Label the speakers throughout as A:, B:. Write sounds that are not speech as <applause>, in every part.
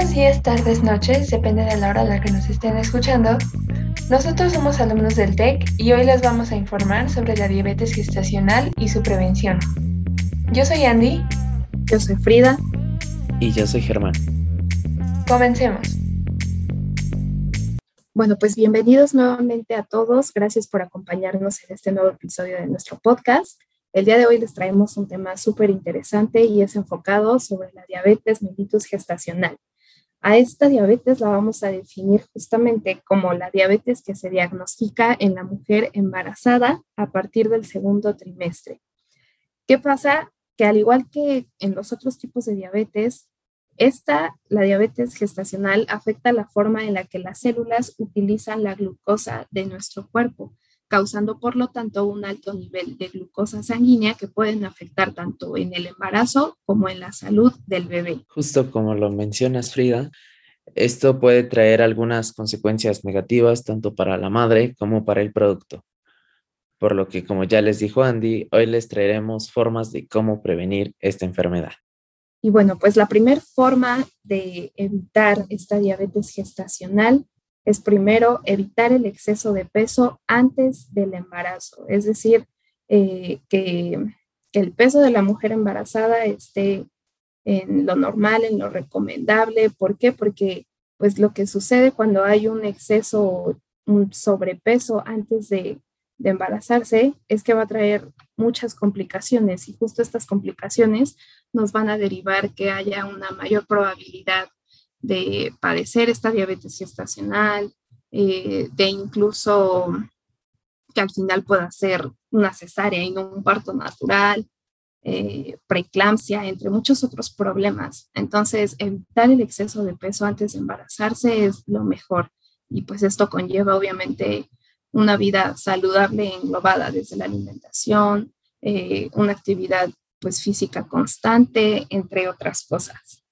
A: Buenos días, tardes, noches, depende de la hora a la que nos estén escuchando. Nosotros somos alumnos del TEC y hoy les vamos a informar sobre la diabetes gestacional y su prevención. Yo soy Andy.
B: Yo soy Frida.
C: Y yo soy Germán.
A: Comencemos.
B: Bueno, pues bienvenidos nuevamente a todos. Gracias por acompañarnos en este nuevo episodio de nuestro podcast. El día de hoy les traemos un tema súper interesante y es enfocado sobre la diabetes mellitus gestacional. A esta diabetes la vamos a definir justamente como la diabetes que se diagnostica en la mujer embarazada a partir del segundo trimestre. ¿Qué pasa? Que al igual que en los otros tipos de diabetes, esta, la diabetes gestacional, afecta la forma en la que las células utilizan la glucosa de nuestro cuerpo causando por lo tanto un alto nivel de glucosa sanguínea que pueden afectar tanto en el embarazo como en la salud del bebé.
C: Justo como lo mencionas, Frida, esto puede traer algunas consecuencias negativas tanto para la madre como para el producto. Por lo que, como ya les dijo Andy, hoy les traeremos formas de cómo prevenir esta enfermedad.
B: Y bueno, pues la primera forma de evitar esta diabetes gestacional es primero evitar el exceso de peso antes del embarazo, es decir, eh, que, el peso de la mujer embarazada esté en lo normal, en lo recomendable. ¿Por qué? Porque pues lo que sucede cuando hay un exceso, un sobrepeso antes de, de embarazarse es que va a traer muchas complicaciones y justo estas complicaciones nos van a derivar que haya una mayor probabilidad de padecer esta diabetes gestacional, eh, de incluso que al final pueda ser una cesárea y no un parto natural, eh, preeclampsia, entre muchos otros problemas. Entonces, evitar el exceso de peso antes de embarazarse es lo mejor. Y pues esto conlleva obviamente una vida saludable englobada desde la alimentación, eh, una actividad pues física constante, entre otras cosas.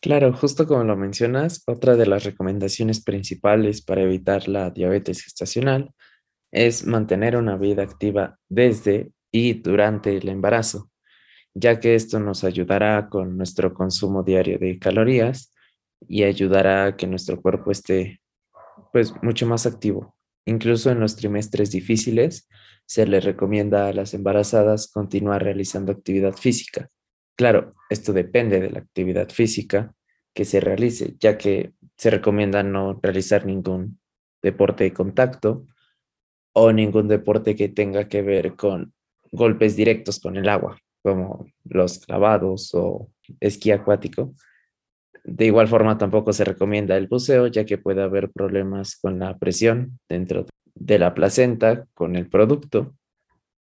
C: Claro, justo como lo mencionas, otra de las recomendaciones principales para evitar la diabetes gestacional es mantener una vida activa desde y durante el embarazo, ya que esto nos ayudará con nuestro consumo diario de calorías y ayudará a que nuestro cuerpo esté pues mucho más activo. Incluso en los trimestres difíciles se le recomienda a las embarazadas continuar realizando actividad física Claro, esto depende de la actividad física que se realice, ya que se recomienda no realizar ningún deporte de contacto o ningún deporte que tenga que ver con golpes directos con el agua, como los clavados o esquí acuático. De igual forma, tampoco se recomienda el buceo, ya que puede haber problemas con la presión dentro de la placenta con el producto,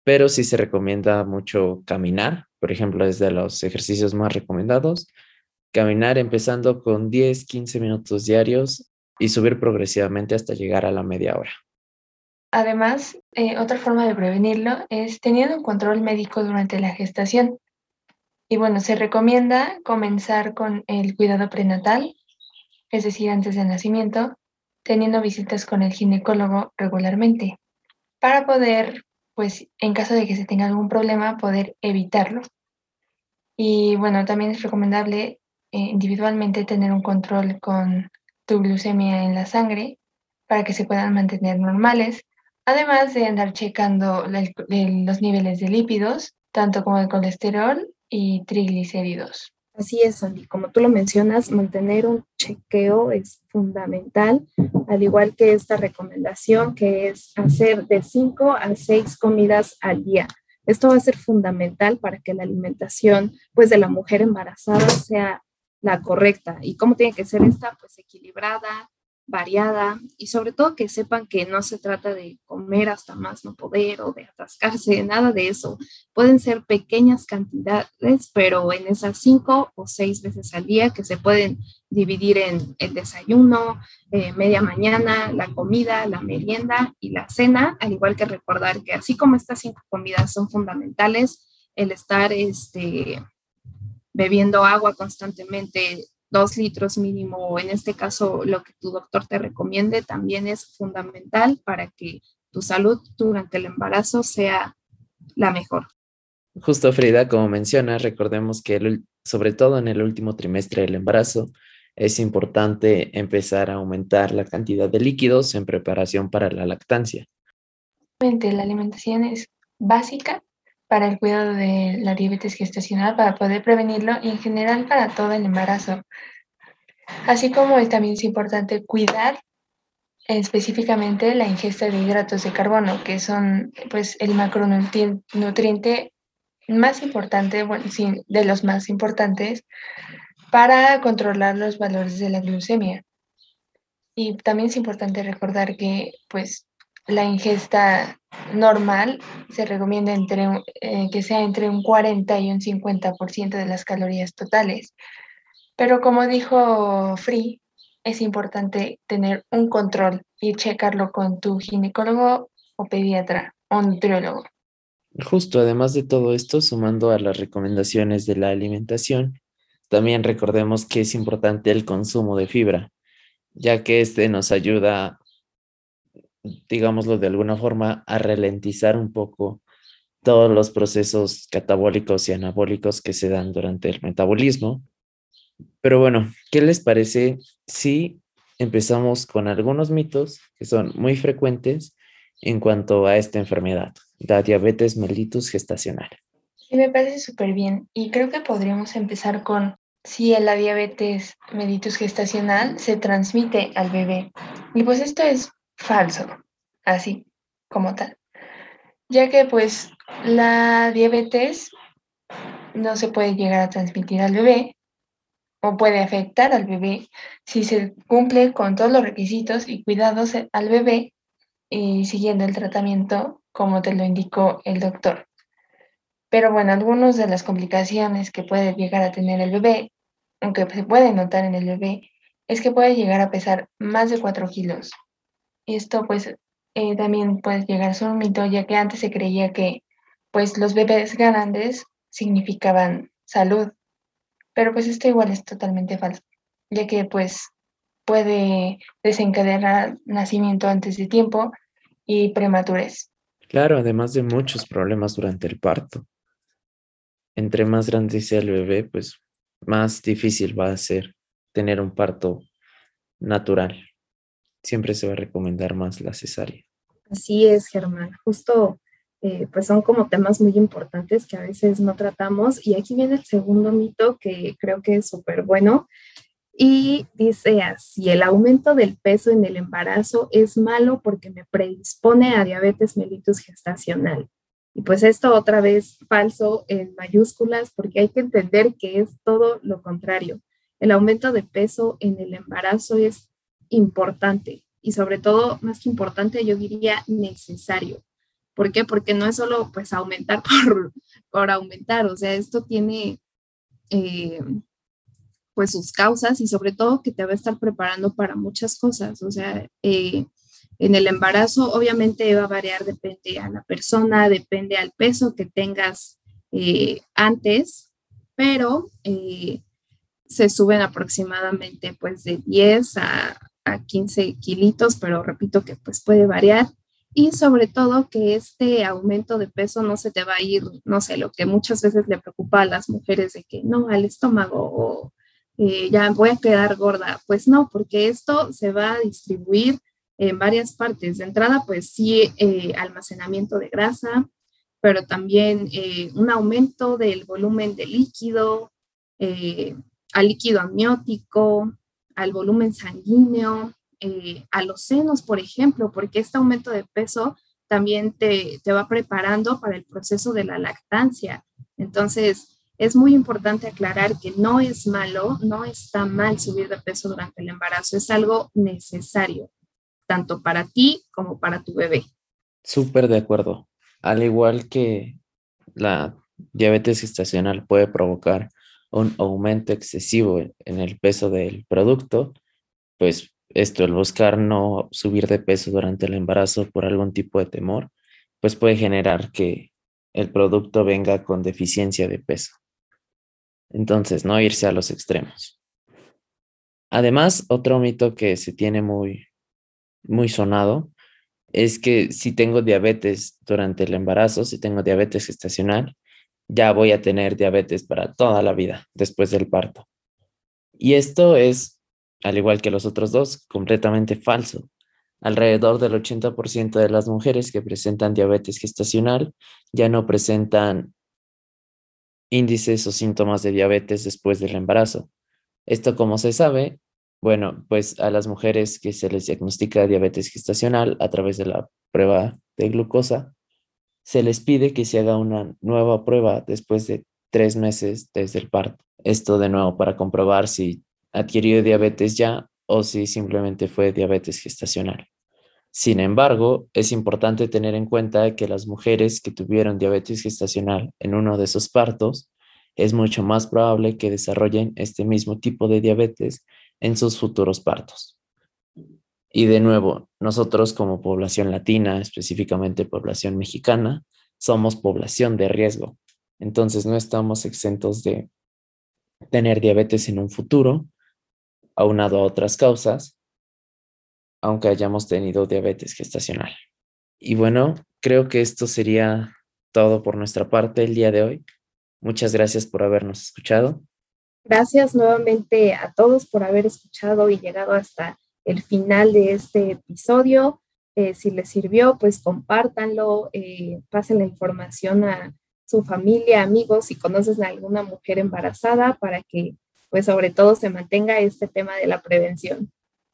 C: pero sí se recomienda mucho caminar por ejemplo, es los ejercicios más recomendados. Caminar empezando con 10, 15 minutos diarios y subir progresivamente hasta llegar a la media hora.
A: Además, eh, otra forma de prevenirlo es teniendo un control médico durante la gestación. Y bueno, se recomienda comenzar con el cuidado prenatal, es decir, antes del nacimiento, teniendo visitas con el ginecólogo regularmente, para poder, pues, en caso de que se tenga algún problema, poder evitarlo. Y bueno, también es recomendable eh, individualmente tener un control con tu glucemia en la sangre para que se puedan mantener normales, además de andar checando los niveles de lípidos, tanto como de colesterol y triglicéridos.
B: Así es, Andy. Como tú lo mencionas, mantener un chequeo es fundamental, al igual que esta recomendación que es hacer de 5 a 6 comidas al día. Esto va a ser fundamental para que la alimentación pues, de la mujer embarazada sea la correcta. ¿Y cómo tiene que ser esta? Pues equilibrada, variada y sobre todo que sepan que no se trata de comer hasta más no poder o de atascarse, <laughs> nada de eso. Pueden ser pequeñas cantidades, pero en esas cinco o seis veces al día que se pueden dividir en el desayuno, eh, media mañana, la comida, la merienda y la cena, al igual que recordar que así como estas cinco comidas son fundamentales, el estar este, bebiendo agua constantemente dos litros mínimo, o en este caso lo que tu doctor te recomiende, también es fundamental para que tu salud durante el embarazo sea la mejor.
C: Justo Frida, como mencionas, recordemos que sobre todo en el último trimestre del embarazo, es importante empezar a aumentar la cantidad de líquidos en preparación para la lactancia.
A: La alimentación es básica para el cuidado de la diabetes gestacional, para poder prevenirlo y en general para todo el embarazo. Así como también es importante cuidar específicamente la ingesta de hidratos de carbono, que son pues el macronutriente más importante, de los más importantes para controlar los valores de la glucemia. Y también es importante recordar que pues la ingesta normal se recomienda entre, eh, que sea entre un 40 y un 50% de las calorías totales. Pero como dijo Free, es importante tener un control y checarlo con tu ginecólogo o pediatra o nutriólogo.
C: Justo, además de todo esto, sumando a las recomendaciones de la alimentación, también recordemos que es importante el consumo de fibra, ya que este nos ayuda, digámoslo de alguna forma, a ralentizar un poco todos los procesos catabólicos y anabólicos que se dan durante el metabolismo pero bueno, ¿qué les parece si empezamos con algunos mitos que son muy frecuentes en cuanto a esta enfermedad, la diabetes mellitus gestacional?
A: Sí, me parece súper bien. Y creo que podríamos empezar con si la diabetes mellitus gestacional se transmite al bebé. Y pues esto es falso, así como tal. Ya que pues la diabetes no se puede llegar a transmitir al bebé, o puede afectar al bebé si se cumple con todos los requisitos y cuidados al bebé y siguiendo el tratamiento como te lo indicó el doctor. Pero bueno, algunas de las complicaciones que puede llegar a tener el bebé, aunque se puede notar en el bebé, es que puede llegar a pesar más de 4 kilos. Esto pues eh, también puede llegar a ser un mito, ya que antes se creía que pues los bebés grandes significaban salud pero pues esto igual es totalmente falso, ya que pues puede desencadenar nacimiento antes de tiempo y prematurez.
C: Claro, además de muchos problemas durante el parto. Entre más grande sea el bebé, pues más difícil va a ser tener un parto natural. Siempre se va a recomendar más la cesárea.
B: Así es, Germán. Justo eh, pues son como temas muy importantes que a veces no tratamos. Y aquí viene el segundo mito que creo que es súper bueno. Y dice así, el aumento del peso en el embarazo es malo porque me predispone a diabetes mellitus gestacional. Y pues esto otra vez falso en mayúsculas porque hay que entender que es todo lo contrario. El aumento de peso en el embarazo es importante y sobre todo, más que importante, yo diría necesario. ¿Por qué? Porque no es solo pues aumentar <laughs> por, por aumentar, o sea, esto tiene eh, pues sus causas y sobre todo que te va a estar preparando para muchas cosas, o sea, eh, en el embarazo obviamente va a variar, depende a la persona, depende al peso que tengas eh, antes, pero se suben aproximadamente pues de 10 a, a 15 kilitos, pero repito que pues puede variar y sobre todo que este aumento de peso no se te va a ir, no sé, lo que muchas veces le preocupa a las mujeres de que no, al estómago o eh, ya voy a quedar gorda. Pues no, porque esto se va a distribuir en varias partes. De entrada, pues sí, eh, almacenamiento de grasa, pero también eh, un aumento del volumen de líquido, al líquido amniótico, al volumen sanguíneo, eh, a los senos, por ejemplo, porque este aumento de peso también te, te va preparando para el proceso de la lactancia. Entonces, es muy importante aclarar que no es malo, no está mal subir de peso durante el embarazo, es algo necesario, tanto para ti como para tu bebé.
C: Súper de acuerdo. Al igual que la diabetes gestacional puede provocar un aumento excesivo en el peso del producto, pues esto, el buscar no subir de peso durante el embarazo por algún tipo de temor, pues puede generar que el producto venga con deficiencia de peso. Entonces, no irse a los extremos. Además, otro mito que se tiene muy, muy sonado es que si tengo diabetes durante el embarazo, si tengo diabetes gestacional, ya voy a tener diabetes para toda la vida después del parto. Y esto es, al igual que los otros dos, completamente falso. Alrededor del 80% de las mujeres que presentan diabetes gestacional ya no presentan índices o síntomas de diabetes después del embarazo. Esto, como se sabe, bueno, pues a las mujeres que se les diagnostica diabetes gestacional a través de la prueba de glucosa, se les pide que se haga una nueva prueba después de tres meses desde el parto. Esto de nuevo para comprobar si adquirió diabetes ya o si simplemente fue diabetes gestacional. Sin embargo, es importante tener en cuenta que las mujeres que tuvieron diabetes gestacional en uno de esos partos, es mucho más probable que desarrollen este mismo tipo de diabetes en sus futuros partos. Y de nuevo, nosotros como población latina, específicamente población mexicana, somos población de riesgo. Entonces no estamos exentos de tener diabetes en un futuro, aunado a otras causas, aunque hayamos tenido diabetes gestacional. Y bueno, creo que esto sería todo por nuestra parte el día de hoy. Muchas gracias por habernos escuchado.
B: Gracias nuevamente a todos por haber escuchado y llegado hasta el final de este episodio. Eh, si les sirvió, pues compártanlo, eh, pasen la información a su familia, amigos, si conocen a alguna mujer embarazada para que, pues sobre todo, se mantenga este tema de la prevención.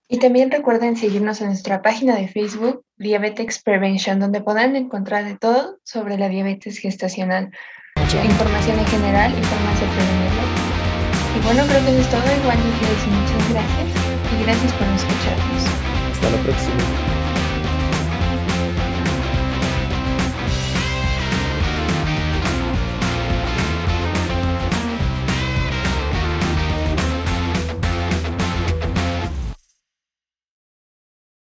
A: Y también recuerden seguirnos en nuestra página de Facebook, Diabetes Prevention, donde podrán encontrar de todo sobre la diabetes gestacional, información en general y bueno, creo que eso es todo. Igual les decir muchas gracias y gracias por escucharnos.
C: Hasta la próxima.